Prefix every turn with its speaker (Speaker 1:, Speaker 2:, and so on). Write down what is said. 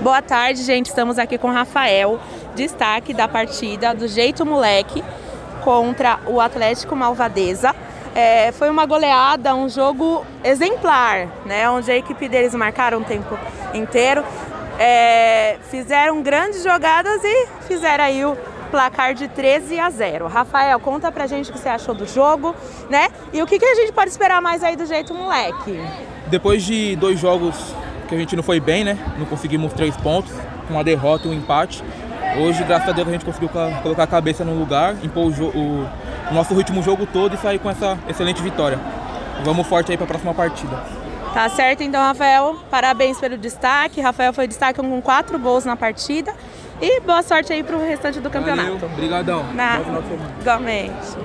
Speaker 1: Boa tarde, gente. Estamos aqui com o Rafael, destaque da partida do Jeito Moleque contra o Atlético Malvadeza. É, foi uma goleada, um jogo exemplar, né? Onde a equipe deles marcaram o tempo inteiro. É, fizeram grandes jogadas e fizeram aí o placar de 13 a 0. Rafael, conta pra gente o que você achou do jogo, né? E o que, que a gente pode esperar mais aí do jeito moleque?
Speaker 2: Depois de dois jogos que a gente não foi bem, né? Não conseguimos três pontos, uma derrota e um empate. Hoje, graças a Deus, a gente conseguiu colocar a cabeça no lugar, impor o, o, o nosso último jogo todo e sair com essa excelente vitória. Vamos forte aí para a próxima partida.
Speaker 1: Tá certo, então, Rafael. Parabéns pelo destaque. Rafael foi destaque com quatro gols na partida. E boa sorte aí pro restante do campeonato.
Speaker 2: Obrigadão.
Speaker 1: Na... Igualmente.